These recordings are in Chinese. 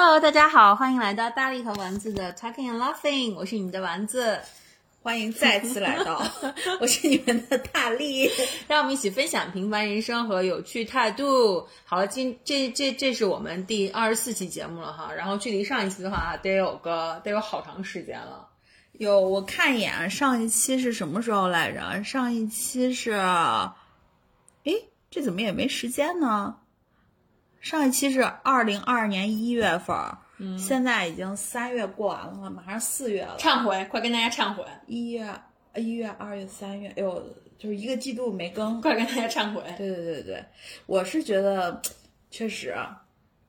Hello，大家好，欢迎来到大力和丸子的 Talking and Laughing，我是你们的丸子，欢迎再次来到，我是你们的大力，让我们一起分享平凡人生和有趣态度。好了，今这这这是我们第二十四期节目了哈，然后距离上一期的话得有个得有好长时间了。有我看一眼，上一期是什么时候来着？上一期是，哎，这怎么也没时间呢？上一期是二零二二年一月份，嗯，现在已经三月过完了，马上四月了。忏悔，快跟大家忏悔！一月、一月、二月、三月，哎呦，就是一个季度没更，快跟大家忏悔！对对对对，我是觉得确实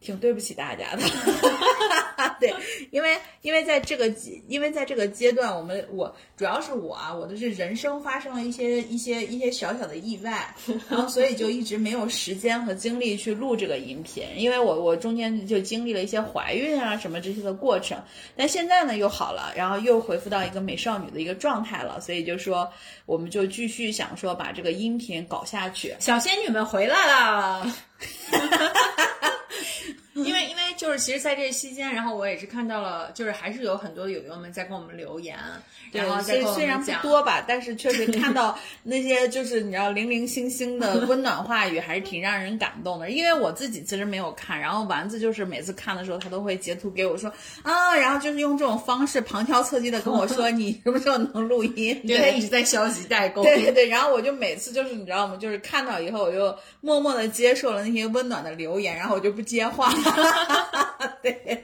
挺对不起大家的。对，因为因为在这个因为在这个阶段，我们我主要是我啊，我的是人生发生了一些一些一些小小的意外，然后所以就一直没有时间和精力去录这个音频，因为我我中间就经历了一些怀孕啊什么这些的过程，但现在呢又好了，然后又恢复到一个美少女的一个状态了，所以就说我们就继续想说把这个音频搞下去，小仙女们回来了。因为因为就是其实，在这期间，然后我也是看到了，就是还是有很多友友们在跟我们留言，然后虽虽然不多吧，但是确实看到那些就是你知道零零星星的 温暖话语，还是挺让人感动的。因为我自己其实没有看，然后丸子就是每次看的时候，他都会截图给我说啊，然后就是用这种方式旁敲侧击的跟我说 你什么时候能录音，对他一直在消极代沟。对对对，然后我就每次就是你知道吗？就是看到以后，我就默默的接受了那些温暖的留言，然后我就不接话。对，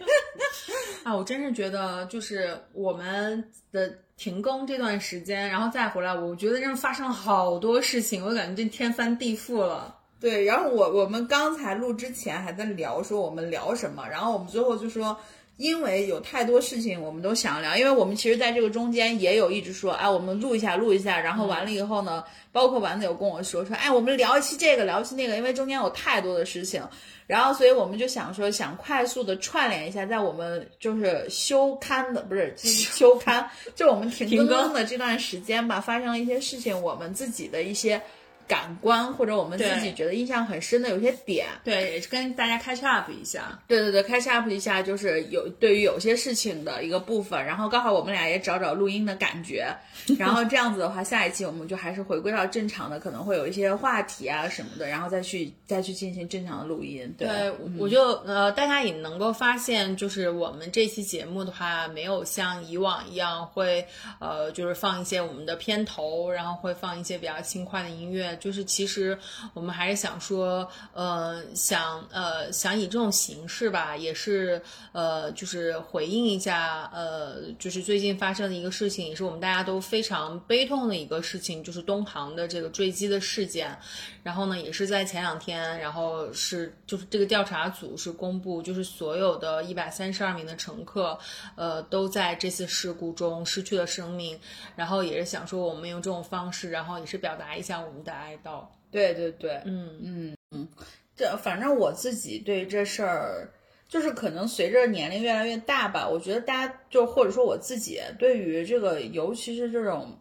啊，我真是觉得，就是我们的停更这段时间，然后再回来，我觉得真是发生了好多事情，我感觉这天翻地覆了。对，然后我我们刚才录之前还在聊说我们聊什么，然后我们最后就说。因为有太多事情我们都想聊，因为我们其实在这个中间也有一直说，哎，我们录一下，录一下，然后完了以后呢，包括丸子有跟我说说，哎，我们聊一期这个，聊一期那个，因为中间有太多的事情，然后所以我们就想说，想快速的串联一下，在我们就是休刊的不是 休刊，就我们停更的这段时间吧，发生了一些事情，我们自己的一些。感官或者我们自己觉得印象很深的有些点，对，也是跟大家 catch up 一下。对对对，catch up 一下就是有对于有些事情的一个部分，然后刚好我们俩也找找录音的感觉，然后这样子的话，下一期我们就还是回归到正常的，可能会有一些话题啊什么的，然后再去再去进行正常的录音。对，我就呃，大家也能够发现，就是我们这期节目的话，没有像以往一样会呃，就是放一些我们的片头，然后会放一些比较轻快的音乐。就是其实我们还是想说，呃，想呃想以这种形式吧，也是呃就是回应一下，呃就是最近发生的一个事情，也是我们大家都非常悲痛的一个事情，就是东航的这个坠机的事件。然后呢，也是在前两天，然后是就是这个调查组是公布，就是所有的一百三十二名的乘客，呃都在这次事故中失去了生命。然后也是想说，我们用这种方式，然后也是表达一下我们的。哀悼，对对对，嗯。嗯嗯，这反正我自己对这事儿，就是可能随着年龄越来越大吧，我觉得大家就或者说我自己对于这个，尤其是这种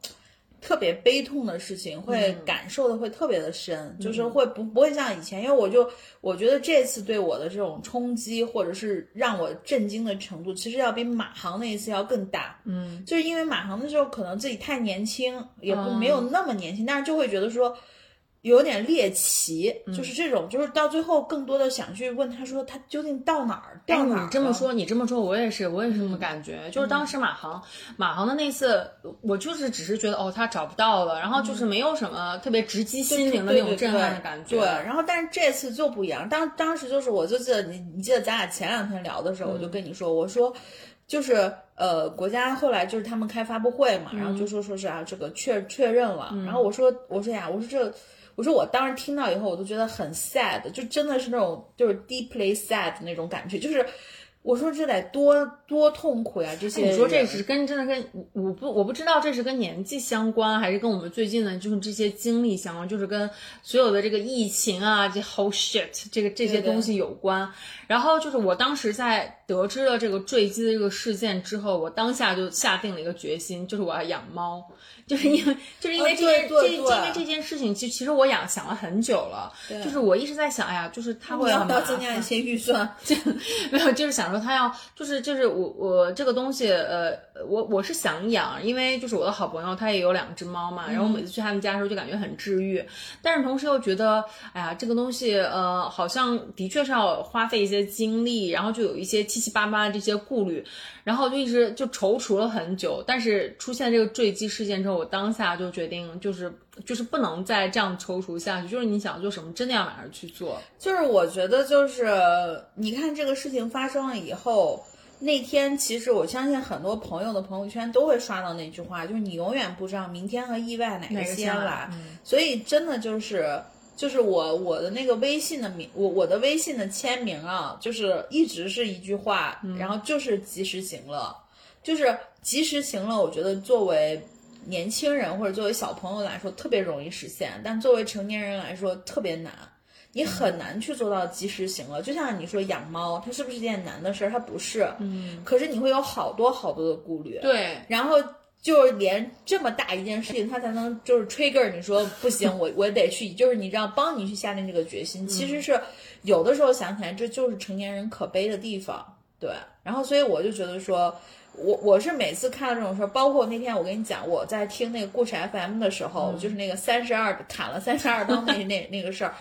特别悲痛的事情，会感受的会特别的深，就是会不不会像以前，因为我就我觉得这次对我的这种冲击，或者是让我震惊的程度，其实要比马航那一次要更大，嗯，就是因为马航的时候可能自己太年轻，也不没有那么年轻，但是就会觉得说。有点猎奇，就是这种，就是到最后更多的想去问他说他究竟到哪儿，到哪儿？你这么说，你这么说，我也是，我也是这么感觉。就是当时马航，马航的那次，我就是只是觉得哦，他找不到了，然后就是没有什么特别直击心灵的那种震撼的感觉。对，然后但是这次就不一样。当当时就是我就记得你，你记得咱俩前两天聊的时候，我就跟你说，我说就是呃，国家后来就是他们开发布会嘛，然后就说说是啊，这个确确认了。然后我说我说呀，我说这。我说我当时听到以后，我都觉得很 sad，就真的是那种就是 deeply sad 那种感觉，就是我说这得多多痛苦呀！这些你说这是跟真的跟我不我不知道这是跟年纪相关，还是跟我们最近的就是这些经历相关，就是跟所有的这个疫情啊，这 whole shit 这个这些东西有关。然后就是我当时在得知了这个坠机的这个事件之后，我当下就下定了一个决心，就是我要养猫。就是因为就是因为这件这因为这件事情，其其实我养想了很久了。就是我一直在想，哎呀，就是他会要不要增加一些预算？没有，就是想说他要就是就是我我这个东西呃我我是想养，因为就是我的好朋友他也有两只猫嘛，然后我每次去他们家的时候就感觉很治愈，但是同时又觉得哎呀这个东西呃好像的确是要花费一些精力，然后就有一些七七八八的这些顾虑，然后就一直就踌躇了很久，但是出现这个坠机事件之后，我当下就决定就是就是不能再这样踌躇下去，就是你想做什么真的要马上去做。就是我觉得，就是你看这个事情发生了以后，那天其实我相信很多朋友的朋友圈都会刷到那句话，就是你永远不知道明天和意外哪个先来。所以真的就是就是我我的那个微信的名，我我的微信的签名啊，就是一直是一句话，然后就是及时行乐，就是及时行乐。我觉得作为年轻人或者作为小朋友来说特别容易实现，但作为成年人来说特别难。你很难去做到及时行乐，就像你说养猫，它是不是一件难的事儿？它不是，嗯。可是你会有好多好多的顾虑，对。然后就是连这么大一件事情，它才能就是 trigger 你说不行，我我得去，就是你这样帮你去下定这个决心。其实是有的时候想起来，这就是成年人可悲的地方，对。然后所以我就觉得说，我我是每次看到这种事儿，包括那天我跟你讲，我在听那个故事 FM 的时候，就是那个三十二砍了三十二刀那 那那个事儿。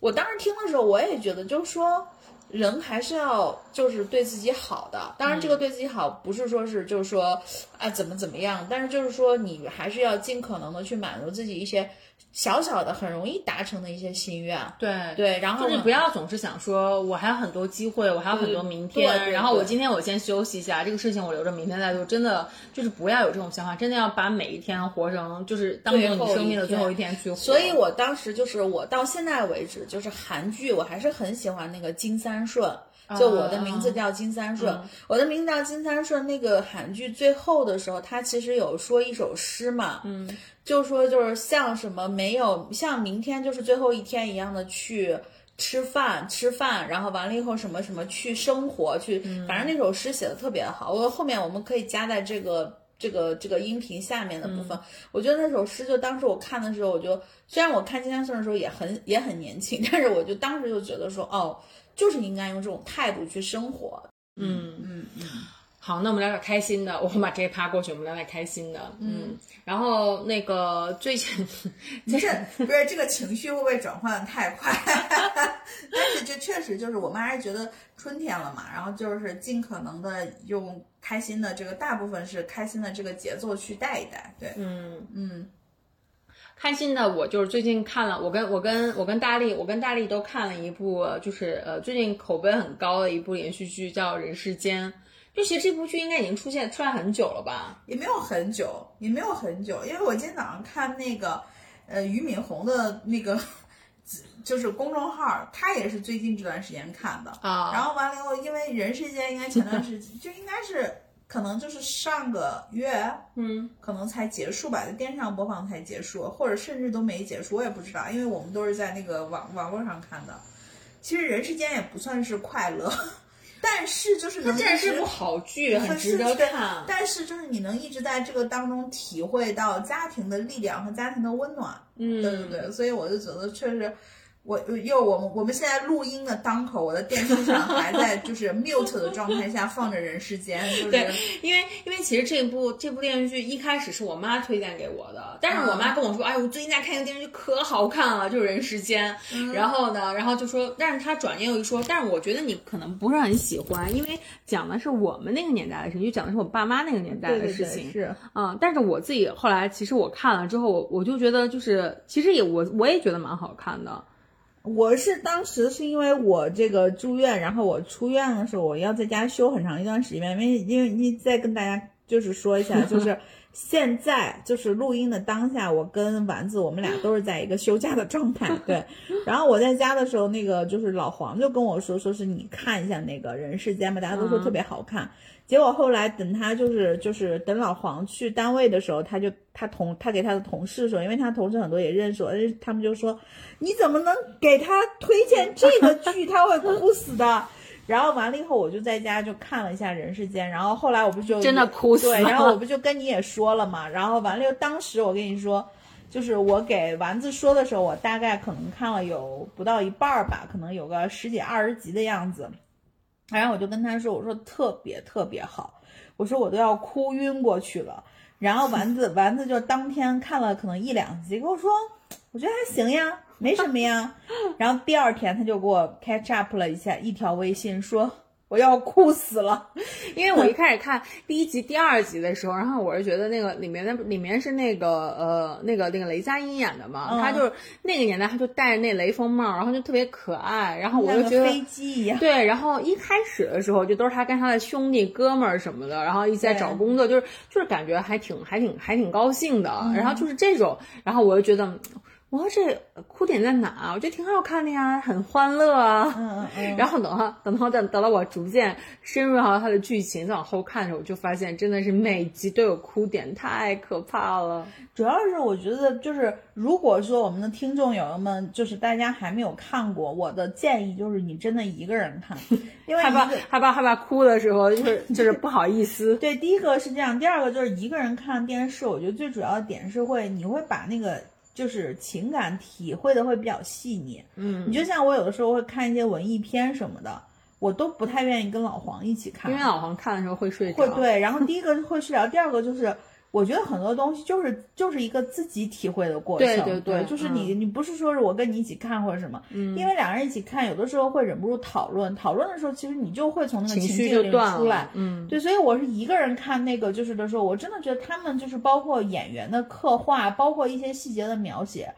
我当时听的时候，我也觉得，就是说，人还是要就是对自己好的。当然，这个对自己好，不是说是就是说，啊怎么怎么样，但是就是说，你还是要尽可能的去满足自己一些。小小的很容易达成的一些心愿，对对，然后就是不要总是想说，我还有很多机会，我还有很多明天，然后我今天我先休息一下，这个事情我留着明天再做。真的就是不要有这种想法，真的要把每一天活成就是当做你生命的最后一天去活。所以我当时就是我到现在为止，就是韩剧我还是很喜欢那个金三顺。就我的名字叫金三顺，我的名字叫金三顺。那个韩剧最后的时候，他其实有说一首诗嘛，嗯，就说就是像什么没有像明天就是最后一天一样的去吃饭吃饭，然后完了以后什么什么去生活去，反正那首诗写的特别好。我后面我们可以加在这个这个这个音频下面的部分。我觉得那首诗就当时我看的时候，我就虽然我看金三顺的时候也很也很年轻，但是我就当时就觉得说哦。就是应该用这种态度去生活。嗯嗯嗯。好，那我们聊点开心的。我们把这一趴过去，我们聊点开心的。嗯。然后那个最近，不是不是这个情绪会不会转换的太快？但是这确实就是我们还是觉得春天了嘛，然后就是尽可能的用开心的这个大部分是开心的这个节奏去带一带。对，嗯嗯。开心的，我就是最近看了，我跟我跟我跟大力，我跟大力都看了一部，就是呃最近口碑很高的一部连续剧，叫《人世间》。就其实这部剧应该已经出现出来很久了吧？也没有很久，也没有很久，因为我今天早上看那个呃俞敏洪的那个就是公众号，他也是最近这段时间看的啊。然后完了以后，因为《人世间》应该前段时间就应该是。可能就是上个月，嗯，可能才结束吧，在电视上播放才结束，或者甚至都没结束，我也不知道，因为我们都是在那个网网络上看的。其实《人世间》也不算是快乐，但是就是它竟然是部好剧，很值得看。但是就是你能一直在这个当中体会到家庭的力量和家庭的温暖，嗯，对对对，所以我就觉得确实。我又我们我们现在录音的当口，我的电视上还在就是 mute 的状态下放着《人世间》，对，因为因为其实这部这部电视剧一开始是我妈推荐给我的，但是我妈跟我说，哎，我最近在看一个电视剧可好看了，就是《人世间》，然后呢，然后就说，但是她转念又一说，但是我觉得你可能不是很喜欢，因为讲的是我们那个年代的事情，就讲的是我爸妈那个年代的事情，是嗯，但是我自己后来其实我看了之后，我我就觉得就是其实也我我也觉得蛮好看的。我是当时是因为我这个住院，然后我出院的时候，我要在家休很长一段时间，因为因为你再跟大家就是说一下，就是 现在就是录音的当下，我跟丸子我们俩都是在一个休假的状态，对。然后我在家的时候，那个就是老黄就跟我说，说是你看一下那个人世间吧，大家都说特别好看。结果后来等他就是就是等老黄去单位的时候，他就他同他给他的同事说，因为他同事很多也认识我，他们就说你怎么能给他推荐这个剧，他会哭死的。然后完了以后，我就在家就看了一下《人世间》，然后后来我不就真的哭死，对，然后我不就跟你也说了嘛，然后完了又当时我跟你说，就是我给丸子说的时候，我大概可能看了有不到一半儿吧，可能有个十几二十集的样子。然后我就跟他说，我说特别特别好，我说我都要哭晕过去了。然后丸子丸子就当天看了可能一两集，跟我说，我觉得还行呀，没什么呀。然后第二天他就给我 catch up 了一下，一条微信说。我要哭死了，因为我一开始看第一集、第二集的时候，然后我是觉得那个里面的里面是那个呃那个那个雷佳音演的嘛，他就是那个年代他就戴着那雷锋帽，然后就特别可爱，然后我就觉得飞机一样。对，然后一开始的时候就都是他跟他的兄弟哥们儿什么的，然后一起在找工作，就是就是感觉还挺还挺还挺高兴的，然后就是这种，然后我就觉得。我说这哭点在哪？我觉得挺好看的呀，很欢乐啊。嗯嗯嗯。然后等到等到等等到我逐渐深入到它的剧情，再往后看的时候，我就发现真的是每集都有哭点，太可怕了。主要是我觉得，就是如果说我们的听众友友们，就是大家还没有看过，我的建议就是你真的一个人看，因为害怕害怕害怕哭的时候，就是 就是不好意思。对，第一个是这样，第二个就是一个人看电视，我觉得最主要的点是会你会把那个。就是情感体会的会比较细腻，嗯，你就像我有的时候会看一些文艺片什么的，我都不太愿意跟老黄一起看，因为老黄看的时候会睡着。会对，然后第一个会睡着，第二个就是。我觉得很多东西就是就是一个自己体会的过程，对对对，就是你你不是说是我跟你一起看或者什么，嗯，因为两个人一起看，有的时候会忍不住讨论，讨论的时候其实你就会从那个情绪里出来，嗯，对，所以我是一个人看那个就是的时候，我真的觉得他们就是包括演员的刻画，包括一些细节的描写。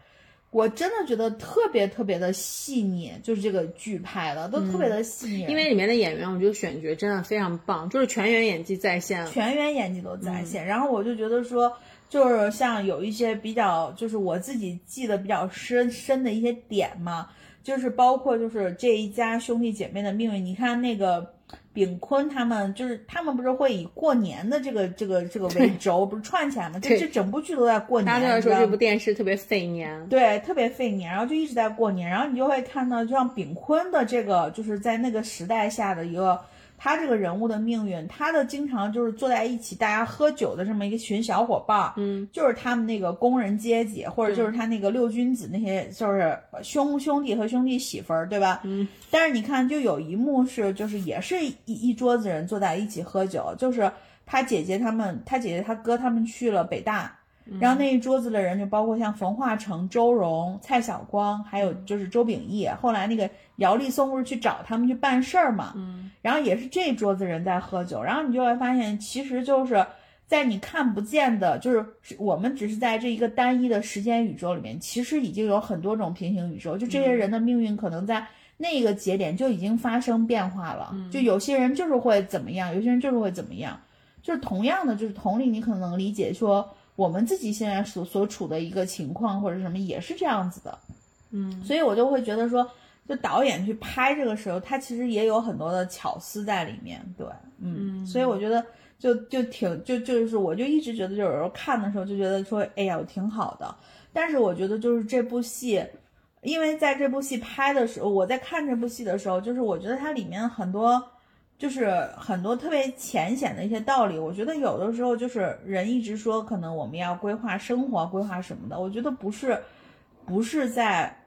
我真的觉得特别特别的细腻，就是这个剧拍的都特别的细腻。因为里面的演员，我觉得选角真的非常棒，就是全员演技在线，全员演技都在线。然后我就觉得说，就是像有一些比较，就是我自己记得比较深深的一些点嘛，就是包括就是这一家兄弟姐妹的命运。你看那个。炳坤他们就是他们不是会以过年的这个这个这个 为轴，不是串起来吗？这这整部剧都在过年。大家说这部电视特别费年，对，特别费年，然后就一直在过年，然后你就会看到，就像炳坤的这个，就是在那个时代下的一个。他这个人物的命运，他的经常就是坐在一起，大家喝酒的这么一个群小伙伴，嗯，就是他们那个工人阶级，或者就是他那个六君子那些，就是兄兄弟和兄弟媳妇儿，对吧？嗯。但是你看，就有一幕是，就是也是一一桌子人坐在一起喝酒，就是他姐姐他们，他姐姐他哥他们去了北大。然后那一桌子的人就包括像冯化成、周荣、蔡晓光，还有就是周秉义。后来那个姚立松不是去找他们去办事儿嘛？嗯。然后也是这桌子人在喝酒，然后你就会发现，其实就是在你看不见的，就是我们只是在这一个单一的时间宇宙里面，其实已经有很多种平行宇宙。就这些人的命运可能在那个节点就已经发生变化了。就有些人就是会怎么样，有些人就是会怎么样。就是同样的，就是同理，你可能能理解说。我们自己现在所所处的一个情况或者什么也是这样子的，嗯，所以我就会觉得说，就导演去拍这个时候，他其实也有很多的巧思在里面，对，嗯，所以我觉得就就挺就就是我就一直觉得，就有时候看的时候就觉得说，哎呀，我挺好的。但是我觉得就是这部戏，因为在这部戏拍的时候，我在看这部戏的时候，就是我觉得它里面很多。就是很多特别浅显的一些道理，我觉得有的时候就是人一直说可能我们要规划生活、规划什么的，我觉得不是，不是在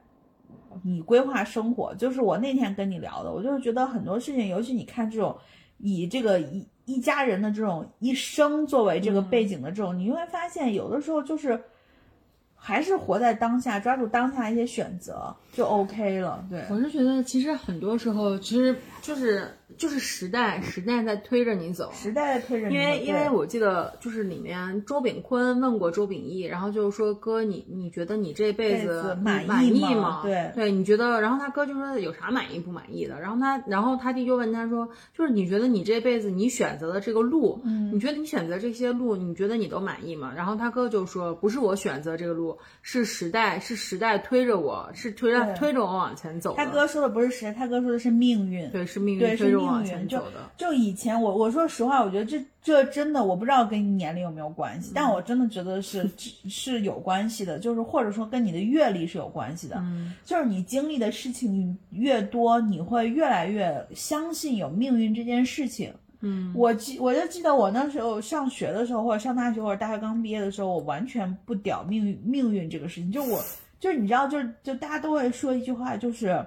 你规划生活，就是我那天跟你聊的，我就是觉得很多事情，尤其你看这种以这个一一家人的这种一生作为这个背景的这种，你会发现有的时候就是。还是活在当下，抓住当下一些选择就 OK 了。对我是觉得，其实很多时候，其实就是就是时代，时代在推着你走，时代在推着你。因为因为我记得，就是里面周炳坤问过周秉义，然后就是说哥，你你觉得你这辈子满意吗？对对，你觉得？然后他哥就说有啥满意不满意的？然后他然后他弟就问他说，就是你觉得你这辈子你选择的这个路，嗯，你觉得你选择这些路，你觉得你都满意吗？然后他哥就说，不是我选择这个路。是时代，是时代推着我，是推着推着我往前走。他哥说的不是时代，他哥说的是命运。对，是命运推着我往前走的。就以前我我说实话，我觉得这这真的我不知道跟你年龄有没有关系，但我真的觉得是是有关系的，就是或者说跟你的阅历是有关系的。嗯，就是你经历的事情越多，你会越来越相信有命运这件事情。嗯，我记我就记得我那时候上学的时候，或者上大学或者大学刚毕业的时候，我完全不屌命运命运这个事情。就我就是你知道，就是就大家都会说一句话，就是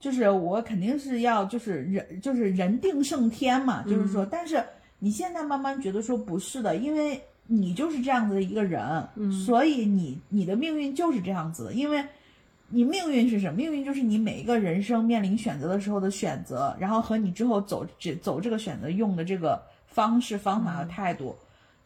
就是我肯定是要就是人就是人定胜天嘛，就是说，但是你现在慢慢觉得说不是的，因为你就是这样子的一个人，所以你你的命运就是这样子的，因为你命运是什么？命运就是你每一个人生面临选择的时候的选择，然后和你之后走这走这个选择用的这个方式、方法和态度。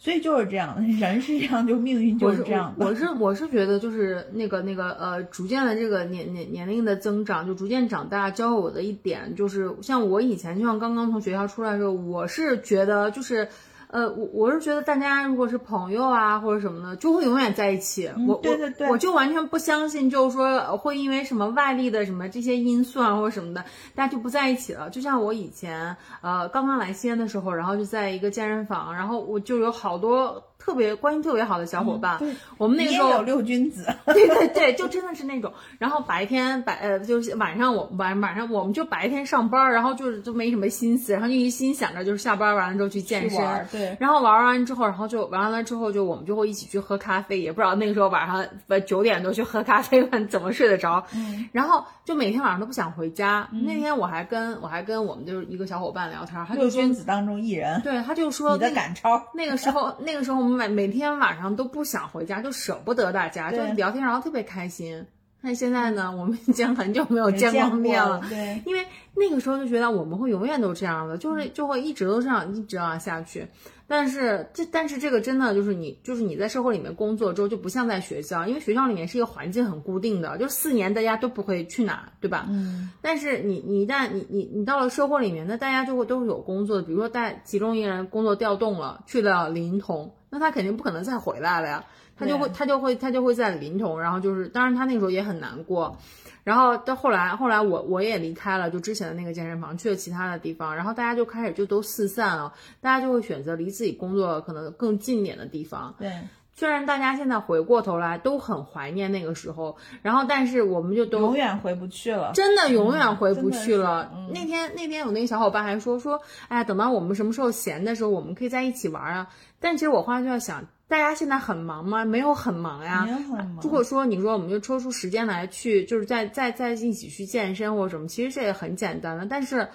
所以就是这样，人是这样，就命运就是这样。我是我是觉得，就是那个那个呃，逐渐的这个年年年龄的增长，就逐渐长大，教我的一点就是，像我以前就像刚刚从学校出来的时候，我是觉得就是。呃，我我是觉得大家如果是朋友啊或者什么的，就会永远在一起。我对对对，我就完全不相信，就是说会因为什么外力的什么这些因素啊或者什么的，大家就不在一起了。就像我以前呃刚刚来西安的时候，然后就在一个健身房，然后我就有好多。特别关系特别好的小伙伴，我们那个时候有六君子，对对对，就真的是那种。然后白天白呃，就是晚上我晚晚上我们就白天上班，然后就是就没什么心思，然后就一心想着就是下班完了之后去健身，对。然后玩完之后，然后就玩完了之后，就我们就会一起去喝咖啡，也不知道那个时候晚上呃九点多去喝咖啡，怎么睡得着？嗯。然后就每天晚上都不想回家。那天我还跟我还跟我们就是一个小伙伴聊天，他就六君子当中一人，对，他就说你的赶超。那个时候那个时候我们。每每天晚上都不想回家，就舍不得大家，就聊天，然后特别开心。但现在呢，我们已经很久没有见过面了。对，因为那个时候就觉得我们会永远都这样的，就是就会一直都这样，一直这样下去。但是这，但是这个真的就是你，就是你在社会里面工作之后，就不像在学校，因为学校里面是一个环境很固定的，就四年大家都不会去哪，对吧？嗯。但是你你一旦你你你到了社会里面，那大家就会都是有工作的，比如说带其中一个人工作调动了，去了临潼。那他肯定不可能再回来了呀，他就会他就会他就会在临潼，然后就是当然他那时候也很难过，然后到后来后来我我也离开了，就之前的那个健身房去了其他的地方，然后大家就开始就都四散了，大家就会选择离自己工作可能更近点的地方。对，虽然大家现在回过头来都很怀念那个时候，然后但是我们就都永远回不去了，真的永远回不去了。那天那天有那个小伙伴还说说，哎，等到我们什么时候闲的时候，我们可以在一起玩啊。但其实我后来就在想，大家现在很忙吗？没有很忙呀。没有很忙。如果说你说我们就抽出时间来去，就是在在在一起去健身或者什么，其实这也很简单的。但是，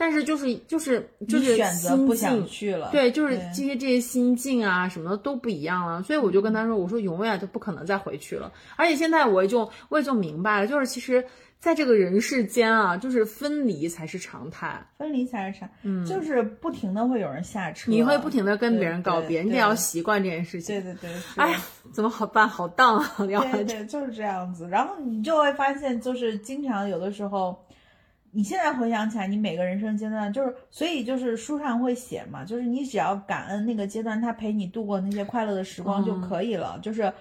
但是就是就是就是选择不想去了。对，就是这些这些心境啊什么的都不一样了。所以我就跟他说，我说永远都不可能再回去了。而且现在我也就我也就明白了，就是其实。在这个人世间啊，就是分离才是常态，分离才是常，嗯，就是不停的会有人下车，你会不停的跟别人告别，你得要习惯这件事情。对对对，哎呀，怎么好办好当啊？对对，就是这样子。然后你就会发现，就是经常有的时候，你现在回想起来，你每个人生阶段，就是所以就是书上会写嘛，就是你只要感恩那个阶段，他陪你度过那些快乐的时光就可以了，就是。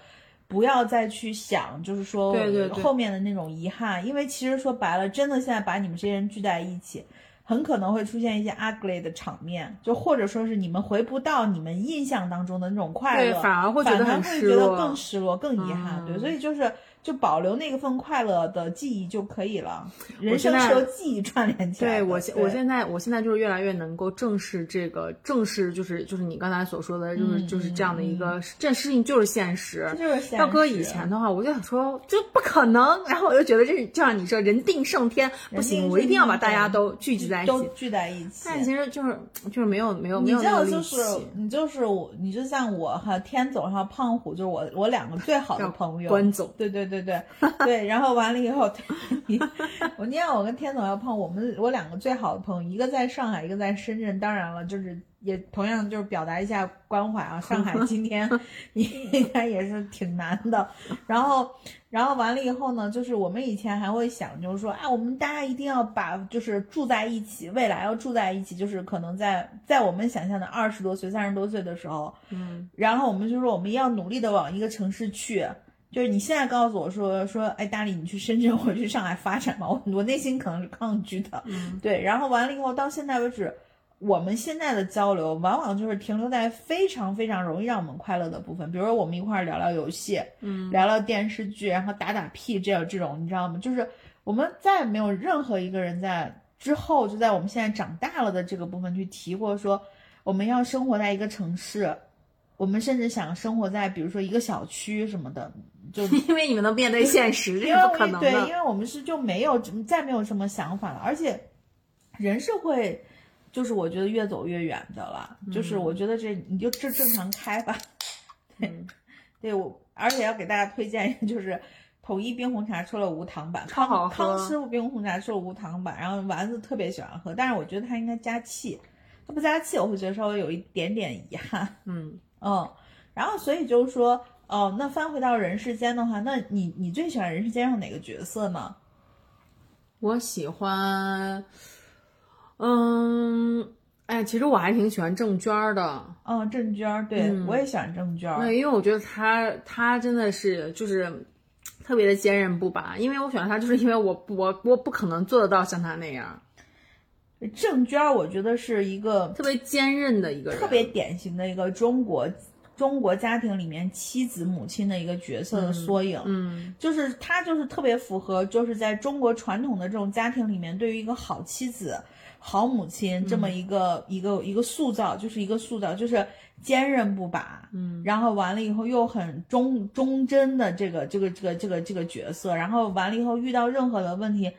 不要再去想，就是说后面的那种遗憾，因为其实说白了，真的现在把你们这些人聚在一起，很可能会出现一些 ugly 的场面，就或者说是你们回不到你们印象当中的那种快乐，反而会觉得很失落，更失落，更遗憾。对，所以就是。就保留那份快乐的记忆就可以了。人生是由记忆串联起来。对我现我现在我现在就是越来越能够正视这个，正视就是就是你刚才所说的，就是就是这样的一个这事情就是现实。就是现实。要搁以前的话，我就想说就不可能，然后我就觉得这就像你说人定胜天，不行，我一定要把大家都聚集在一起，都聚在一起。但其实就是就是没有没有没有那个力气。你就是我，你就像我和天总和胖虎，就是我我两个最好的朋友。关总。对对对对 对。然后完了以后，我你看我跟天总要碰，我们我两个最好的朋友，一个在上海，一个在深圳。当然了，就是也同样就是表达一下关怀啊。上海今天 应该也是挺难的。然后，然后完了以后呢，就是我们以前还会想，就是说，啊，我们大家一定要把就是住在一起，未来要住在一起，就是可能在在我们想象的二十多岁、三十多岁的时候，嗯，然后我们就说我们要努力的往一个城市去。就是你现在告诉我说说，哎，大理，你去深圳 或者去上海发展吧，我我内心可能是抗拒的，嗯，对。然后完了以后，到现在为止，我们现在的交流往往就是停留在非常非常容易让我们快乐的部分，比如说我们一块聊聊游戏，嗯，聊聊电视剧，然后打打屁，这样这种，你知道吗？就是我们再也没有任何一个人在之后就在我们现在长大了的这个部分去提过说，我们要生活在一个城市。我们甚至想生活在比如说一个小区什么的，就 因为你们能面对现实，这因为是不可能对，因。为我们是就没有再没有什么想法了，而且人是会，就是我觉得越走越远的了。就是嗯我觉得这你就正正常开吧。对，对我而且要给大家推荐就是统一冰红茶出了无糖版，康康师傅冰红茶出了无糖版，然后丸子特别喜欢喝，但是我觉得它应该加气，它不加气我会觉得稍微有一点点遗憾。嗯，嗯，然后所以就是说，哦，那翻回到人世间的话，那你你最喜欢人世间上哪个角色呢？我喜欢，嗯，哎，其实我还挺喜欢郑娟儿的。嗯，郑娟儿，对、嗯我也喜欢郑娟儿。对，因为我觉得她她真的是就是特别的坚韧不拔。因为我喜欢她，就是因为我我我不可能做得到像她那样郑娟儿，我觉得是一个特别坚韧的一个人，特别典型的一个中国中国家庭里面妻子母亲的一个角色的缩影。嗯就是她就是特别符合，就是在中国传统的这种家庭里面，对于一个好妻子、好母亲这么一个、一个一个塑造，就是一个塑造，就是坚韧不拔，嗯，然后完了以后又很忠忠贞的这个这个这个这个这个角色，然后完了以后遇到任何的问题。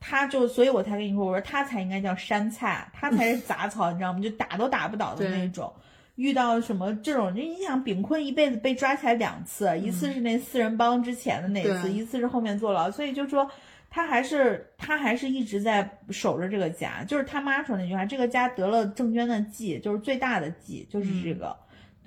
他就，所以我才跟你说，我说他才应该叫山菜，他才是杂草，你知道吗？就打都打不倒的那种。遇到什么这种，就你想炳坤一辈子被抓起来两次，一次是那四人帮之前的那次，一次是后面坐牢，所以就说他还是他还是一直在守着这个家。就是他妈说那句话，这个家得了郑娟的忌，就是最大的忌，就是这个。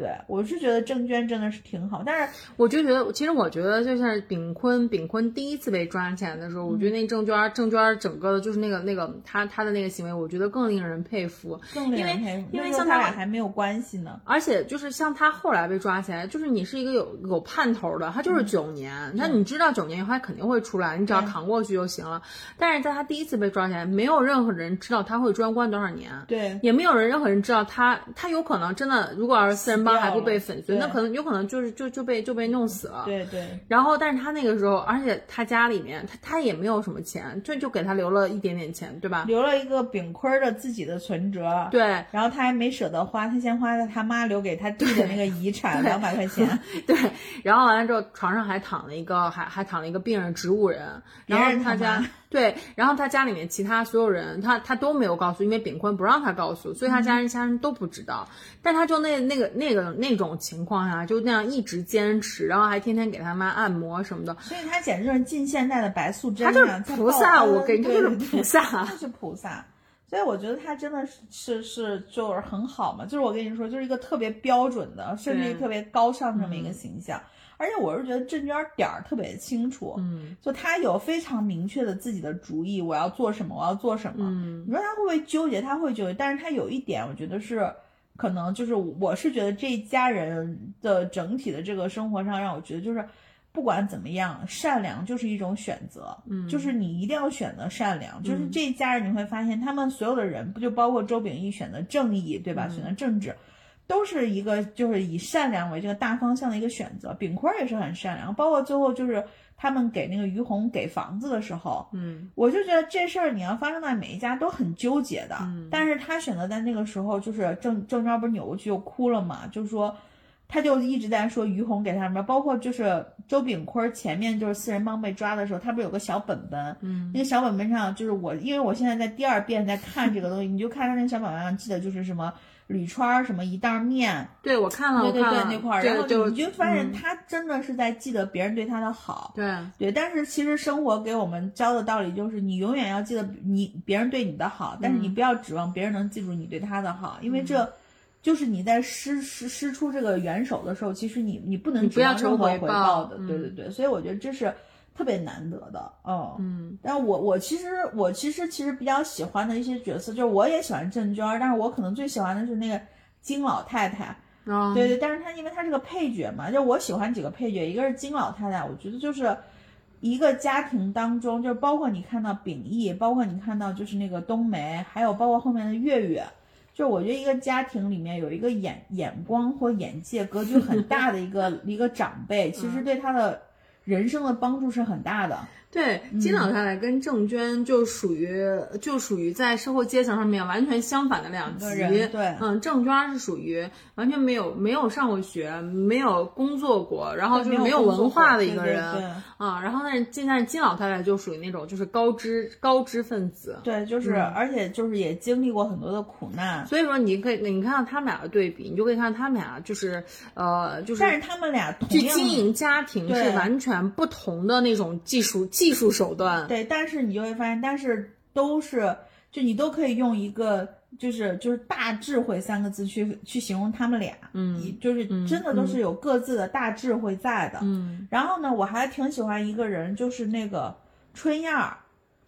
对我是觉得郑娟真的是挺好，但是我就觉得，其实我觉得，就像炳坤，炳坤第一次被抓起来的时候，我觉得那郑娟儿，郑娟儿整个的就是那个那个他他的那个行为，我觉得更令人佩服。更令人佩服，因为那时候他像他俩还没有关系呢。而且就是像他后来被抓起来，就是你是一个有有盼头的，他就是九年，那、你知道九年以后他肯定会出来，你只要扛过去就行了。但是在他第一次被抓起来，没有任何人知道他会专关多少年。对，也没有人任何人知道他，他有可能真的，如果要是四人帮还不被粉碎，那可能有可能就是就就被就被弄死了。对对然后，但是他那个时候，而且他家里面他他也没有什么钱，就就给他留了一点点钱，对吧？留了一个炳坤儿的自己的存折。对然后他还没舍得花，他先花的他妈留给他弟的那个遗产两百块钱，对，然后完了之后，床上还躺了一个还还躺了一个病人植物人，然后他家对，然后他家里面其他所有人，他他都没有告诉，因为炳坤不让他告诉，所以他家人家人都不知道。但他就那那个那个那种情况下，就那样一直坚持，然后还天天给他妈按摩什么的，所以他简直就是近现代的白素贞他就是菩萨，我跟你说就是菩萨。就是菩萨。所以我觉得他真的是是是就是很好嘛，就是我跟你说，就是一个特别标准的，甚至于特别高尚这么一个形象。而且我是觉得郑娟点儿特别清楚，嗯就她有非常明确的自己的主意，我要做什么，我要做什么。嗯你说她会不会纠结？她会纠结，但是她有一点，我觉得是可能就是我是觉得这一家人的整体的这个生活上，让我觉得就是不管怎么样，善良就是一种选择，嗯就是你一定要选择善良。就是嗯这一家人，你会发现他们所有的人，不就包括周秉义选择正义，对吧？嗯选择正直。都是一个就是以善良为这个大方向的一个选择，秉坤儿也是很善良，包括最后就是他们给那个于红给房子的时候，嗯。我就觉得这事儿你要发生在每一家都很纠结的，嗯。但是他选择在那个时候，就是郑郑昭不是扭过去又哭了嘛，就是说，他就一直在说于红给他什么，包括就是周炳坤前面就是四人帮被抓的时候，他不是有个小本本，嗯。那个小本本上就是我，因为我现在在第二遍在看这个东西，你就看他那个小本本上记得就是什么铝圈儿什么一袋面，对我看了，对对对那块儿，然后就你就发现嗯。他真的是在记得别人对他的好。对。对，但是其实生活给我们教的道理就是，你永远要记得你别人对你的好，但是你嗯。不要指望别人能记住你对他的好，因为这就是你在施施施出这个援手的时候，其实你你不能指望任何回回报报的。嗯对对对，所以我觉得这是特别难得的，嗯。嗯但我我其实我其实其实比较喜欢的一些角色，就是我也喜欢郑娟儿，但是我可能最喜欢的是那个金老太太。啊对对，但是她因为她是个配角嘛，就我喜欢几个配角，一个是金老太太，我觉得就是一个家庭当中，就是包括你看到秉义，包括你看到就是那个冬梅，还有包括后面的月月，就是我觉得一个家庭里面有一个眼眼光或眼界格局很大的一个 一个长辈，其实对他的人生的帮助是很大的。对，金老太太跟郑娟就属于就属于在社会阶层上面完全相反的两极。对，嗯，郑娟是属于完全没有没有上过学，没有工作过，然后就是没有文化的一个人啊。然后呢，现在金老太太就属于那种就是高知高知分子。对，就是而且就是也经历过很多的苦难。所以说，你可以你看到他们俩的对比，你就可以看到他们俩就是呃就是，但是他们俩去经营家庭是完全不同的那种技术。技术手段对，但是你就会发现，但是都是就你都可以用一个就是就是大智慧三个字去去形容他们俩，嗯，就是真的都是有各自的大智慧在的，嗯。然后呢，我还挺喜欢一个人，就是那个春燕儿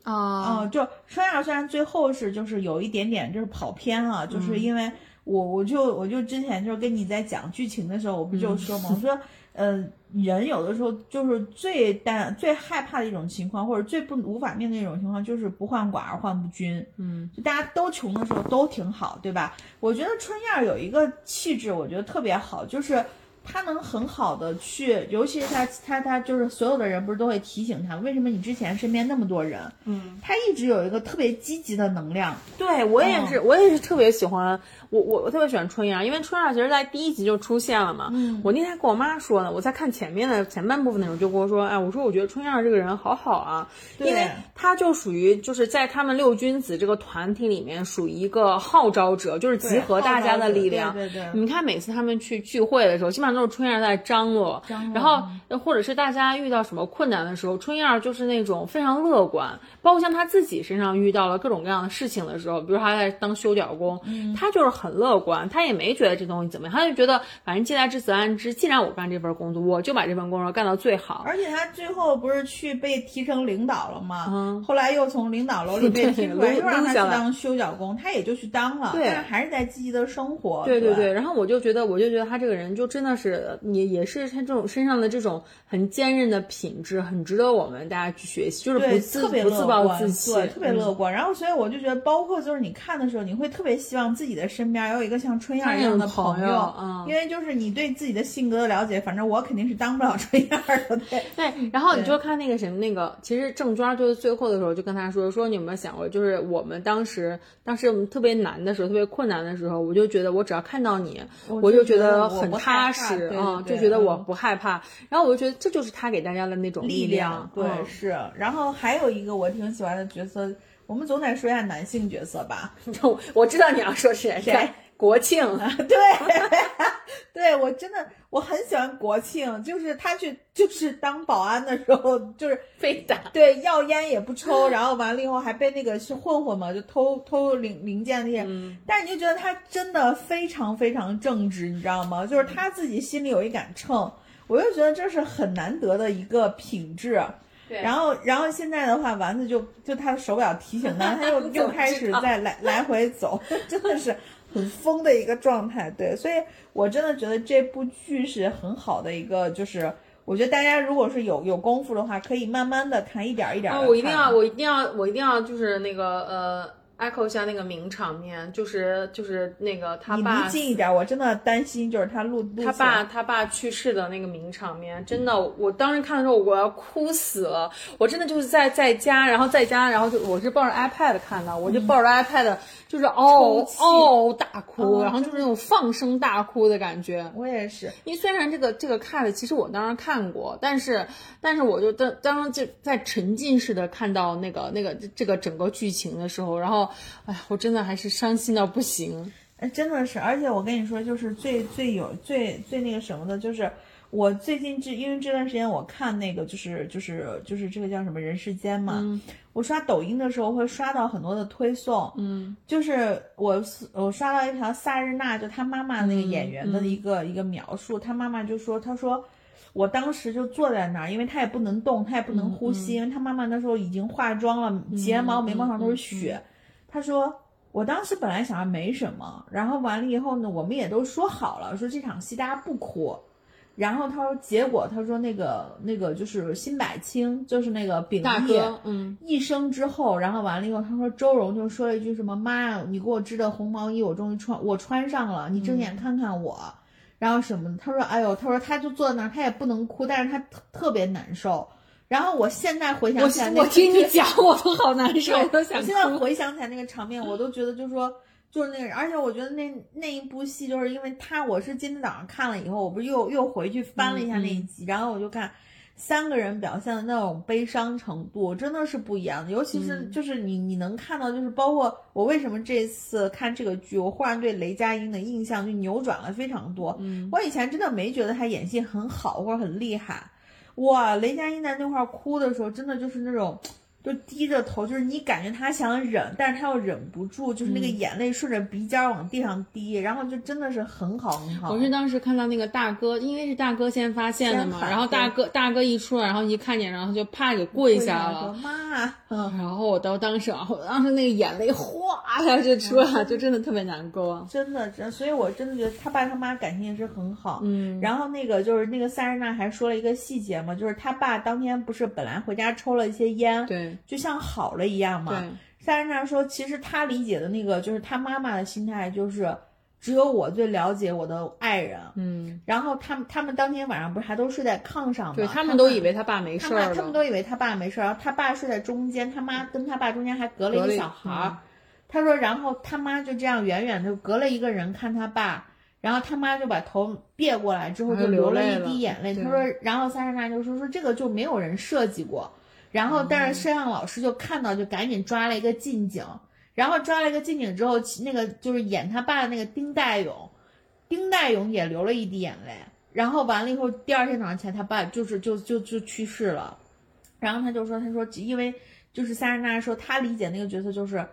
啊，就春燕儿虽然最后是就是有一点点就是跑偏了，就是因为我我就我就之前就跟你在讲剧情的时候，我不就说嘛，我说。呃，人有的时候就是最担、最害怕的一种情况，或者最不无法面对一种情况，就是不患寡而患不均。嗯，就大家都穷的时候都挺好，对吧？我觉得春燕有一个气质，我觉得特别好，就是。她能很好的去，尤其是她她她就是所有的人不是都会提醒她，为什么你之前身边那么多人？嗯，她一直有一个特别积极的能量。对我也是，我也是特别喜欢我我我特别喜欢春燕，因为春燕其实在第一集就出现了嘛。嗯，我那天跟我妈说呢，我在看前面的前半部分的时候就跟我说，哎，我说我觉得春燕这个人好好啊，因为他就属于就是在他们六君子这个团体里面属于一个号召者，就是集合大家的力量。对对。你看每次他们去聚会的时候，基本上。都是春燕在张罗，张然后或者是大家遇到什么困难的时候，春燕就是那种非常乐观。包括像他自己身上遇到了各种各样的事情的时候，比如他在当修脚工，他就是很乐观，他也没觉得这东西怎么样，他就觉得反正既来之则安之，既然我干这份工作，我就把这份工作干到最好。而且他最后不是去被提成领导了吗？嗯，后来又从领导楼里 被提出 来，又让他去当修脚工，他也就去当了，但是还是在积极的生活。对对对，然后我就觉得，我就觉得他这个人就真的是也也是他这种身上的这种很坚韧的品质，很值得我们大家去学习，就是不自不自暴自弃。特别乐观，然后所以我就觉得，包括就是你看的时候，你会特别希望自己的身边有一个像春燕一样的朋友，因为就是你对自己的性格的了解，反正我肯定是当不了春燕的。对，对。然后你就看那个什么，那个其实郑娟就是最后的时候就跟他说说，你有没有想过，就是我们当时当时我们特别难的时候，特别困难的时候，我就觉得我只要看到你，我就觉得很踏实啊，就觉得我不害怕。然后我就觉得这就是他给大家的那种力量。对，是。然后还有一个我挺喜欢的角色。我们总得说一下男性角色吧。我知道你要说是谁，国庆。对，对我真的我很喜欢国庆，就是他去就是当保安的时候，就是非打。对，要烟也不抽，然后完了以后还被那个是混混嘛，就偷偷零零件那些。嗯。但是你就觉得他真的非常非常正直，你知道吗？就是他自己心里有一杆秤，我就觉得这是很难得的一个品质。然后，然后现在的话，丸子就就他的手表提醒他，他又又开始在来来回走，真的是很疯的一个状态。对，所以我真的觉得这部剧是很好的一个，就是我觉得大家如果是有有功夫的话，可以慢慢的看，一点一点。我一定要，我一定要，我一定要，就是那个呃。Echo 一下那个名场面，就是就是那个他爸。离近一点，我真的担心，就是他录他爸他爸去世的那个名场面，真的，我当时看的时候我要哭死了。我真的就是在在家，然后在家，然后就我是抱着 iPad 看的，我就抱着 iPad。就是嗷嗷大哭，然后就是那种放声大哭的感觉。我也是，因为虽然这个这个 cut 其实我当时看过，但是但是我就当当时就在沉浸式的看到那个那个这个整个剧情的时候，然后哎呀，我真的还是伤心到不行。哎，真的是，而且我跟你说，就是最最有最最那个什么的，就是。我最近这因为这段时间我看那个就是就是就是这个叫什么人世间嘛，我刷抖音的时候会刷到很多的推送，嗯，就是我我刷到一条萨日娜就她妈妈那个演员的一个一个描述，她妈妈就说，她说我当时就坐在那儿，因为她也不能动，她也不能呼吸，因为她妈妈那时候已经化妆了，睫毛眉毛上都是血，她说我当时本来想要没什么，然后完了以后呢，我们也都说好了，说这场戏大家不哭。然后他说，结果他说那个那个就是辛柏青，就是那个秉义，嗯，一生之后，然后完了以后，他说周荣就说了一句什么妈呀，你给我织的红毛衣，我终于穿，我穿上了，你睁眼看看我，然后什么？他说，哎呦，他说他就坐在那儿，他也不能哭，但是他特特别难受，然后我现在回想起来、那个，我听你讲，我都好难受，我都我想现在。回想起来那个场面，我都觉得就是说，就是那个，而且我觉得那那一部戏，就是因为他，我是今天早上看了以后，我不是又又回去翻了一下那一嗯集，然后我就看三个人表现的那种悲伤程度，真的是不一样的。尤其是嗯就是你你能看到，就是包括我为什么这次看这个剧，我忽然对雷佳音的印象就扭转了非常多。嗯，我以前真的没觉得他演戏很好或者很厉害，哇，雷佳音在那块哭的时候，真的就是那种。就低着头，就是你感觉他想忍，但是他又忍不住，就是那个嗯眼泪顺着鼻尖儿往地上滴，然后就真的是很好很好。我是当时看到那个大哥，因为是大哥先发现的嘛，然后大哥大哥一出来，然后一看见，然后就啪给跪下了。妈，嗯，然后我到当时，然后当时那个眼泪哗一下就出来了，就真的特别难过。真的真，所以我真的觉得他爸他妈感情也是很好。嗯，然后那个就是那个塞尔娜还说了一个细节嘛，就是他爸当天不是本来回家抽了一些烟，对就像好了一样嘛。对，塞瑞娜说，其实她理解的那个就是她妈妈的心态，就是只有我最了解我的爱人。嗯，然后他们他们当天晚上不是还都睡在炕上吗？对他们们都以为他爸没事。他们都以为他爸没事儿，然后他爸睡在中间，他妈跟他爸中间还隔了一个小孩儿。嗯他说，然后他妈就这样远远的隔了一个人看他爸，然后他妈就把头别过来之后就流了一滴眼泪。对他说，然后塞瑞娜就说说这个就没有人设计过，然后但是摄像老师就看到就赶紧抓了一个近景，然后抓了一个近景之后，那个就是演他爸的那个丁代勇，丁代勇也流了一滴眼泪。然后完了以后，第二天早上起来，他爸就是就就就去世了。然后他就说，他说因为就是塞瑞娜说他理解那个角色就是，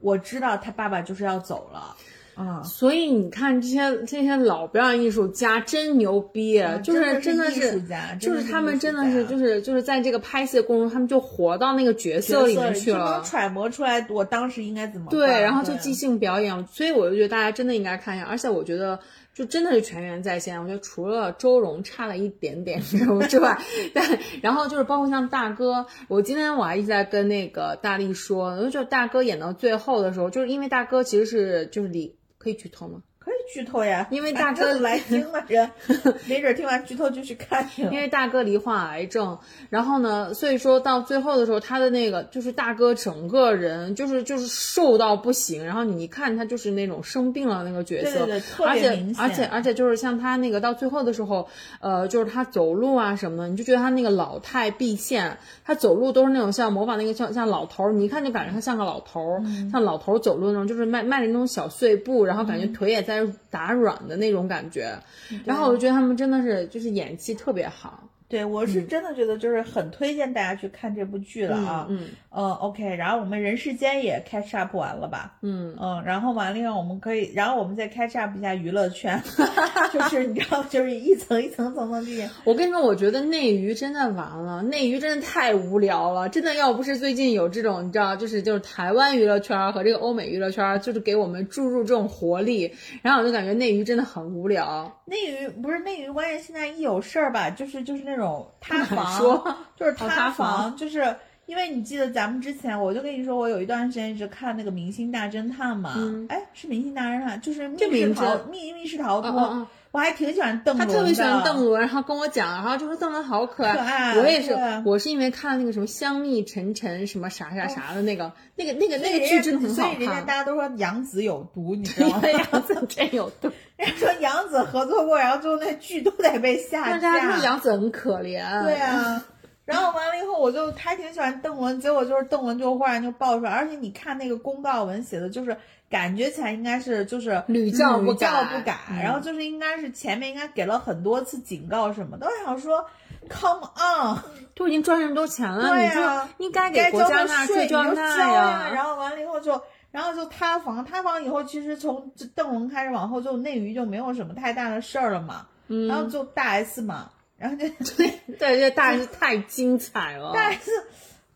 我知道他爸爸就是要走了，啊、所以你看这些这些老表演艺术家真牛逼，就是啊真的是就是他们真的是就是就是在这个拍戏的过程中，他们就活到那个角色里面去就能了。揣摩出来我当时应该怎么对，然后就即兴表演，所以我就觉得大家真的应该看一下，而且我觉得就真的是全员在线。我觉得除了周蓉差了一点点之之外，但然后就是包括像大哥，我今天我还一直在跟那个大力说，我就觉得大哥演到最后的时候，就是因为大哥其实是就是李可以剧透吗？剧透呀，因为大哥来听的人，没准听完剧透就去看去了。因为大哥罹患癌症，然后呢，所以说到最后的时候，他的那个就是大哥整个人就是就是瘦到不行，然后你一看他就是那种生病了那个角色，对对对而且而且而且就是像他那个到最后的时候，呃，就是他走路啊什么的，你就觉得他那个老态毕现，他走路都是那种像模仿那个像像老头儿，你一看就感觉他像个老头儿，嗯。像老头儿走路那种，就是迈迈着那种小碎步，然后感觉腿也在打软的那种感觉，然后我就觉得他们真的是就是演技特别好。对，我是真的觉得就是很推荐大家去看这部剧了啊。嗯呃，OK，然后我们人世间也 catch up 完了吧？嗯，嗯，然后完了以后我们可以，然后我们再 catch up 一下娱乐圈，就是你知道，就是一层一层层层递进。我跟你说，我觉得内娱真的完了，内娱真的太无聊了，真的要不是最近有这种你知道，就是就是台湾娱乐圈和这个欧美娱乐圈，就是给我们注入这种活力，然后我就感觉内娱真的很无聊。内娱不是内娱，关键现在一有事儿吧，就是就是那种塌房，说就是塌塌房就是因为你记得咱们之前，我就跟你说，我有一段时间一直看那个《明星大侦探》嘛，嗯。哎，是《明星大侦探》，就是密室逃字密密室逃脱，嗯嗯嗯我还挺喜欢邓伦的，他特别喜欢邓伦，然后跟我讲，然后就说邓伦好可爱。可爱我也是，我是因为看那个什么香蜜沉沉什么啥啥啥的那个，那个那个那个剧真的很所好以人家大。家都说杨紫有毒，你知道吗？杨紫真有毒，人家说杨紫合作过，然后最后那剧都得被下但是大家架说。杨紫很可怜。对啊，然后完了以后，我就还挺喜欢邓伦，结果就是邓伦就忽然就爆出来，而且你看那个公告文写的，就是感觉起来应该是就是屡教不屡教改不改，嗯然后就是应该是前面应该给了很多次警告什么的，我想说，come on，都已经赚这么多钱了，对你就呀应该给国家纳税就要纳交呀。然后完了以后就。然后就塌房，塌房以后，其实从这邓伦开始往后，就内娱就没有什么太大的事儿了嘛。嗯然后就大 S 嘛，然后就对对，这大 S 太精彩了。大 S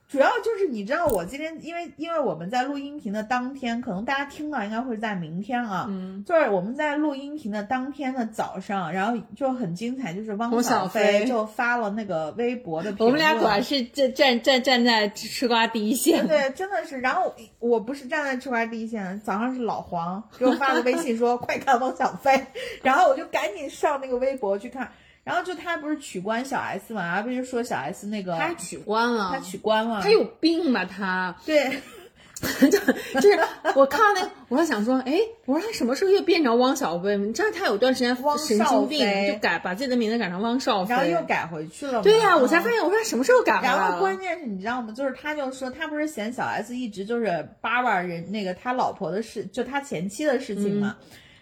主要就是你知道，我今天因为因为我们在录音频的当天，可能大家听到应该会在明天啊，嗯，就是我们在录音频的当天的早上，然后就很精彩，就是汪小菲就发了那个微博的评论，我们俩果然是站站站站在吃瓜第一线。对，真的是。然后我不是站在吃瓜第一线，早上是老黄给我发的微信说 快看汪小菲，然后我就赶紧上那个微博去看。然后就他不是取关小 S 嘛，然后不是说小 S 那个他取关了，他取关了，他有病吧他？对。就就是我看到那，我还想说，哎，我说他什么时候又变成汪小菲？你知道他有段时间神经病，就改把自己的名字改成汪少菲，然后又改回去了。对呀，我才发现，我说他什么时候改回来然后关键是你知道吗？就是他就说他不是嫌小 S 一直就是叭叭人那个他老婆的事，就他前妻的事情嘛。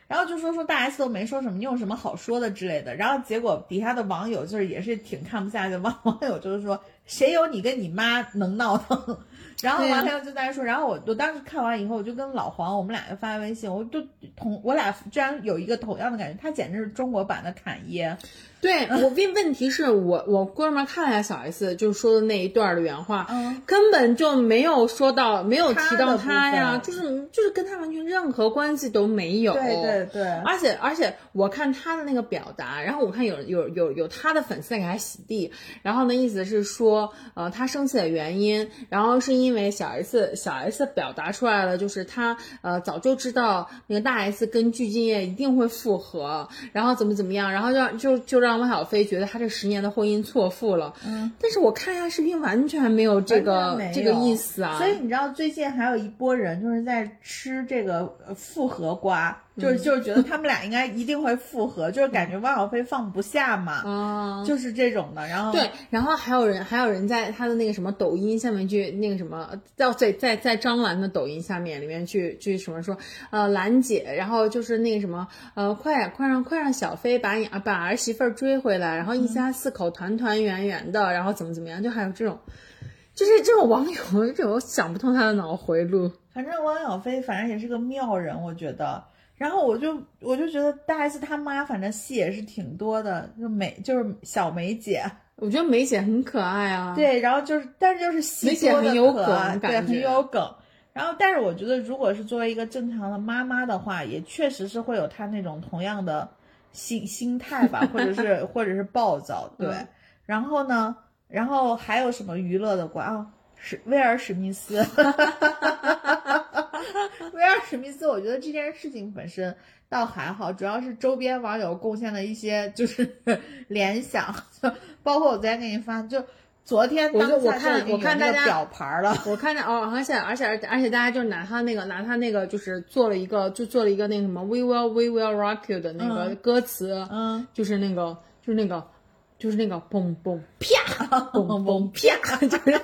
然后就说说大 S 都没说什么，你有什么好说的之类的。然后结果底下的网友就是也是挺看不下去，网 网友就是说谁有你跟你妈能闹腾？然后完了就在那说，然后我我当时看完以后，我就跟老黄我们俩就发微信，我就同我俩居然有一个同样的感觉，他简直是中国版的侃爷。对我问问题是我我哥们看了一下小 S 就说的那一段的原话，嗯，根本就没有说到没有提到他呀，就是就是跟他完全任何关系都没有。对对对。而且而且我看他的那个表达，然后我看有有有有他的粉丝在给他洗地，然后呢意思是说，呃，他生气的原因，然后是因为小 S 小 S 表达出来了，就是他呃早就知道那个大 S 跟具俊晔一定会复合，然后怎么怎么样，然后就就就让。汪小菲觉得他这十年的婚姻错付了，嗯，但是我看一下视频，完全没有这个这个意思啊。所以你知道最近还有一波人就是在吃这个复合瓜。就是就是觉得他们俩应该一定会复合，就是感觉汪小菲放不下嘛，啊，就是这种的。然后对，然后还有人还有人在他的那个什么抖音下面去那个什么，在在在在张兰的抖音下面里面去去什么说，呃，兰姐，然后就是那个什么，呃，快快让快让小飞把你把儿媳妇追回来，然后一家四口团团圆圆的，然后怎么怎么样，就还有这种，就是这种网友这种想不通他的脑回路。反正汪小菲反正也是个妙人，我觉得。然后我就我就觉得大 S 他妈反正戏也是挺多的，就美就是小梅姐，我觉得梅姐很可爱啊。对，然后就是但是就是戏梅姐很有梗，对，很有梗。然后但是我觉得如果是作为一个正常的妈妈的话，也确实是会有她那种同样的心心态吧，或者是或者是暴躁。对，然后呢，然后还有什么娱乐的瓜啊？史威尔史密斯。威尔史密斯，我觉得这件事情本身倒还好，主要是周边网友贡献了一些就是 联想，包括我昨天给你发，就昨天我就我看我看大家表盘了，我看见哦，而且而且而且而且大家就拿他那个拿他那个就是做了一个就做了一个那个什么 We will we will rock you 的那个歌词，嗯，就是那个就是那个就是那个嘣嘣啪嘣嘣啪，就是。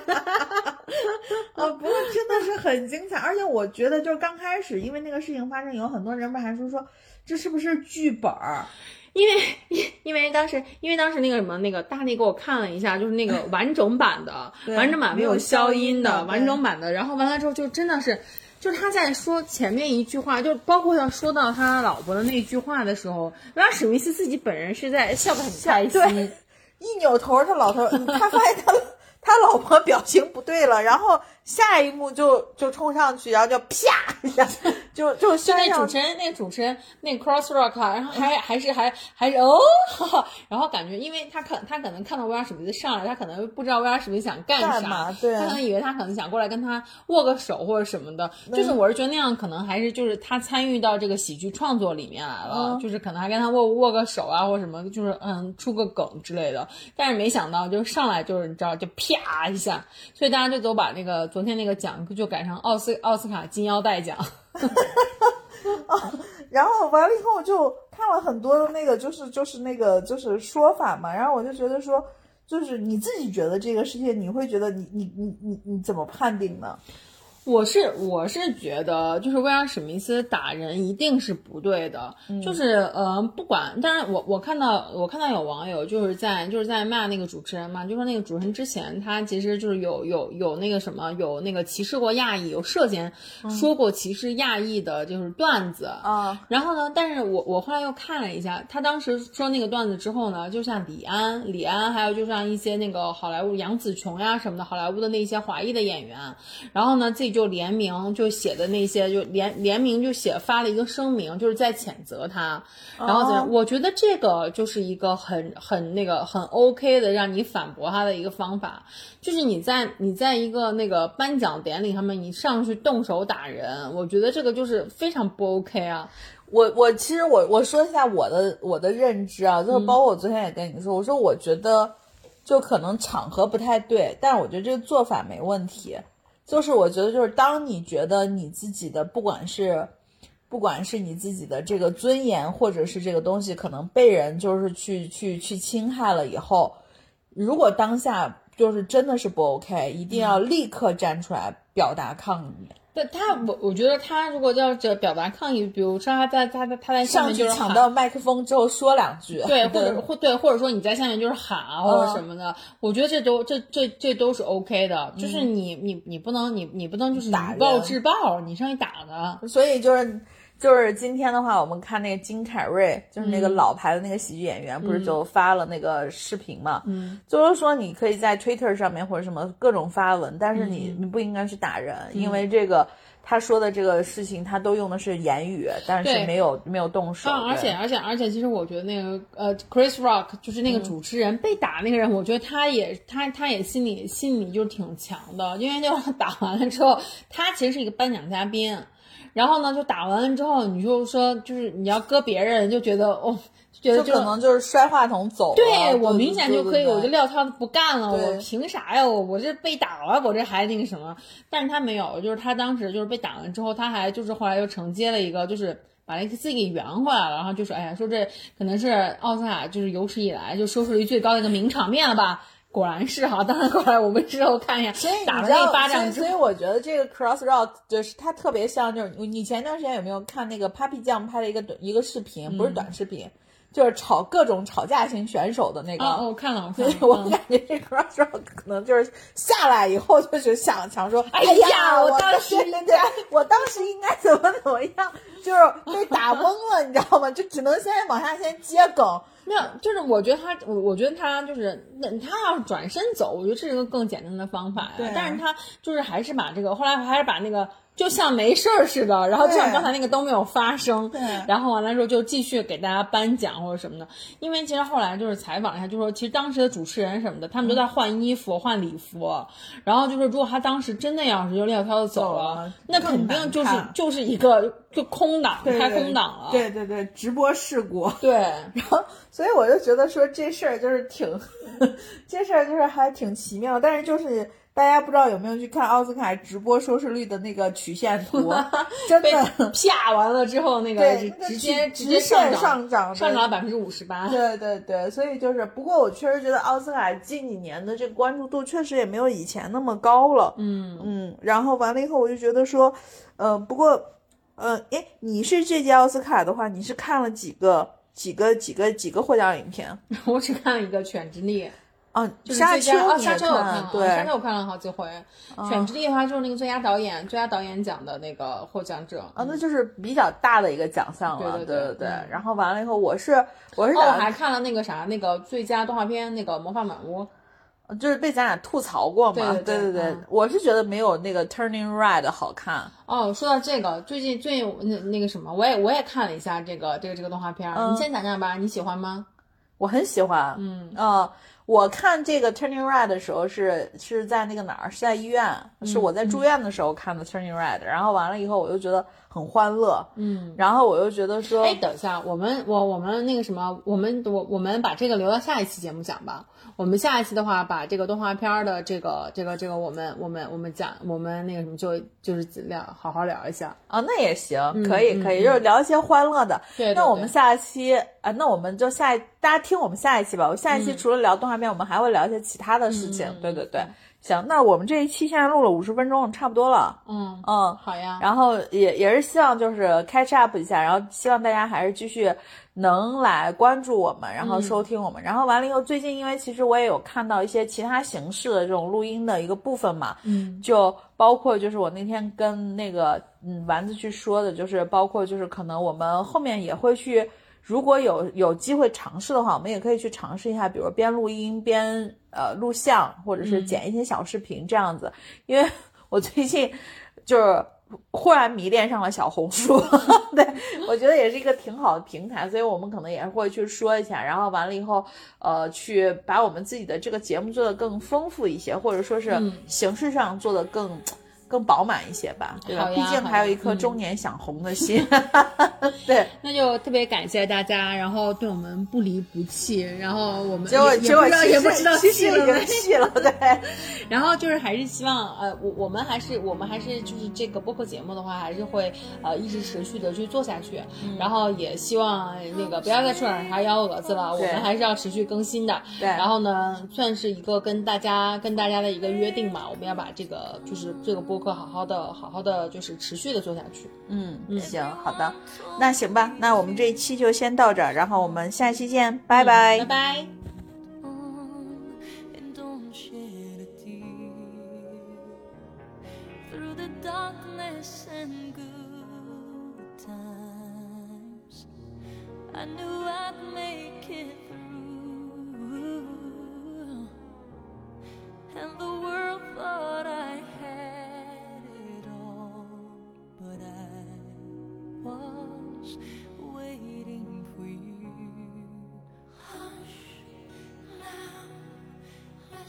啊，不过真的是很精彩，而且我觉得就是刚开始，因为那个事情发生，有很多人不还说说这是不是剧本儿？因为因因为当时因为当时那个什么那个大力给我看了一下，就是那个完整版的，完整版没有消音的完整版的，然后完了之后就真的是，就是他在说前面一句话，就包括要说到他老婆的那句话的时候，让史密斯自己本人是在笑得很开心，一扭头，他老头他发现他他老婆表情不对了，然后。下一幕就就冲上去，然后就啪 一下，就就就那主持人，那个主持人，那个 cross rock，然后还还是还还是哦，然后感觉，因为他可他可能看到威尔史密斯上来，他可能不知道威尔史密斯想干啥，对，他可能以为他可能想过来跟他握个手或者什么的，就是我是觉得那样可能还是就是他参与到这个喜剧创作里面来了，就是可能还跟他握握个手啊或者什么，就是嗯出个梗之类的，但是没想到就上来就是你知道就啪一下，所以大家就都把那个。昨天那个奖就改成奥斯奥斯卡金腰带奖，然后完了以后就看了很多的那个就是就是那个就是说法嘛，然后我就觉得说，就是你自己觉得这个世界，你会觉得你你你你你怎么判定呢？我是我是觉得，就是威尔史密斯打人一定是不对的，就是呃，不管，但是我我看到我看到有网友就是在就是在骂那个主持人嘛，就说那个主持人之前他其实就是有有有那个什么有那个歧视过亚裔，有涉嫌说过歧视亚裔的就是段子啊。然后呢，但是我我后来又看了一下，他当时说那个段子之后呢，就像李安李安，还有就像一些那个好莱坞杨紫琼呀什么的好莱坞的那些华裔的演员，然后呢自己。就联名就写的那些，就联联名就写发了一个声明，就是在谴责他，然后怎样？我觉得这个就是一个很很那个很 OK 的让你反驳他的一个方法，就是你在你在一个那个颁奖典礼上面，你上去动手打人，我觉得这个就是非常不 OK 啊。我我其实我我说一下我的我的认知啊，就是包括我昨天也跟你说，我说我觉得就可能场合不太对，但是我觉得这个做法没问题。就是我觉得就是当你觉得你自己的不管是不管是你自己的这个尊严，或者是这个东西可能被人就是去去去侵害了以后，如果当下就是真的是不 OK，一定要立刻站出来表达抗议。对他，我我觉得他如果要这表达抗议，比如说他在他在他在下上去面就是抢到麦克风之后说两句，对，或者或对，或者说你在下面就是喊啊或者什么的，我觉得这都这这这都是 OK 的，就是你你你不能你你不能就是打以暴人制暴，你上去打的。所以就是就是今天的话，我们看那个金凯瑞，就是那个嗯老牌的那个喜剧演员，不是就发了那个视频嘛？嗯，就是说你可以在 Twitter 上面或者什么各种发文，但是嗯你、你不应该去打人，因为这个。他说的这个事情，他都用的是言语，但是没有没有动手。啊，而且而且而且，其实我觉得那个呃，Chris Rock 就是那个主持人、被打那个人，我觉得他也他他也心里心里就挺强的，因为就是打完了之后，他其实是一个颁奖嘉宾，然后呢，就打完了之后，你就说就是你要搁别人，就觉得哦，就觉得可能就是摔话筒走了。对我明显就可以，我就撂挑子不干了，我凭啥呀？我我这被打了，我这还那个什么？但是他没有，就是他当时就是被打完之后，他还就是后来又承接了一个，就是把那个自己给圆回来了，然后就说，哎呀，说这可能是奥斯卡就是有史以来就收视率最高的一个名场面了吧？果然是哈，当然后来我们之后看一下，所以打了那一巴掌，所以我觉得这个 Crossroad 就是它特别像，就是你你前段时间有没有看那个 Papi 酱拍的一个短一个视频，不是短视频，就是吵各种吵架型选手的那个。啊，哦我看了，我看了，所以我嗯感觉这 Crossroad 可能就是下来以后就是想想说，哎哎呀我我当时对对对，我当时应该怎么怎么样，就是被打懵了，你知道吗？就只能先往下先接梗。没有，就是我觉得他，我我觉得他就是，那他要是转身走，我觉得这是个更简单的方法呀。对但是他就是还是把这个，后来还是把那个就像没事儿似的，然后就像刚才那个都没有发生。对然后完了之后就继续给大家颁奖或者什么的。因为其实后来就是采访一下，就说其实当时的主持人什么的，他们都在换衣服、换礼服。然后就是如果他当时真的要是就撂挑子走走了了，那肯定就是就是一个就空档，开空档了。对对对，直播事故。对。然后，所以我就觉得说这事儿就是挺，这事儿就是还挺奇妙，但是就是大家不知道有没有去看奥斯卡直播收视率的那个曲线图，真的啪完了之后，那个对直接直线涨上涨上涨了百分之五十八。对对对，所以就是，不过我确实觉得奥斯卡近几年的这个关注度确实也没有以前那么高了。嗯，嗯，然后完了以后，我就觉得说，呃，不过，呃，诶，你是这届奥斯卡的话，你是看了几个、几个、几个、几个获奖影片？我只看了一个《犬之力》，啊，就是沙丘哦，沙丘我看了，对，沙丘我看了好几回。犬之力的话就是那个最佳导演、最佳导演奖的那个获奖者。啊，那就是比较大的一个奖项了，对对对然后完了以后，我是我是哦，我还看了那个啥，那个最佳动画片那个《魔法满屋》。就是被咱俩吐槽过嘛，对对对我是觉得没有那个 Turning Red 好看。哦，说到这个，最近最近那那个什么，我也我也看了一下这个这个这个动画片你先讲讲吧，你喜欢吗？我很喜欢，嗯呃，我看这个 Turning Red 的时候是是在那个哪儿？是在医院，是我在住院的时候看的 Turning Red，、然后完了以后我就觉得很欢乐，嗯。然后我又觉得说，哎，等一下，我们我我们那个什么，我们我我们把这个留到下一期节目讲吧。我们下一期的话，把这个动画片儿的这个这个这个，我们我们我们讲，我们那个什么就就是聊好好聊一下。啊，那也行，可以可以，嗯就是聊一些欢乐的。对对那我们下一期啊，那我们就下一大家听我们下一期吧。我下嗯一期除了聊动画片，我们还会聊一些其他的事情。对对对，行，那我们这一期现在录了五十分钟，差不多了。嗯，嗯，好呀。然后也也是希望就是 catch up 一下，然后希望大家还是继续能来关注我们，然后收听我们。然后完了以后，最近因为其实我也有看到一些其他形式的这种录音的一个部分嘛，嗯，就包括就是我那天跟那个嗯丸子去说的，就是包括就是可能我们后面也会去。如果有有机会尝试的话，我们也可以去尝试一下，比如边录音边呃录像，或者是剪一些小视频这样子。因为我最近就是忽然迷恋上了小红书，对我觉得也是一个挺好的平台，所以我们可能也会去说一下，然后完了以后，呃，去把我们自己的这个节目做得更丰富一些，或者说是形式上做得更。更饱满一些吧，对吧？毕竟还有一颗中年想红的心。对，那就特别感谢大家，然后对我们不离不弃，然后我们结果也结果也不知道也不知道弃了没。弃了，对。然后就是还是希望呃，我我们还是我们还是就是这个播客节目的话，还是会呃一直持续的去做下去。嗯然后也希望那个不要再出点啥幺蛾子了，我们还是要持续更新的。对然后呢，算是一个跟大家跟大家的一个约定嘛，我们要把这个就是这个播会好好的、好好的，就是持续的做下去。嗯，行，好的，那行吧，那我们这一期就先到这儿，然后我们下期见，拜拜，拜拜。I knew I'd make it through, and the world thought I had. was waiting for you. Hush now,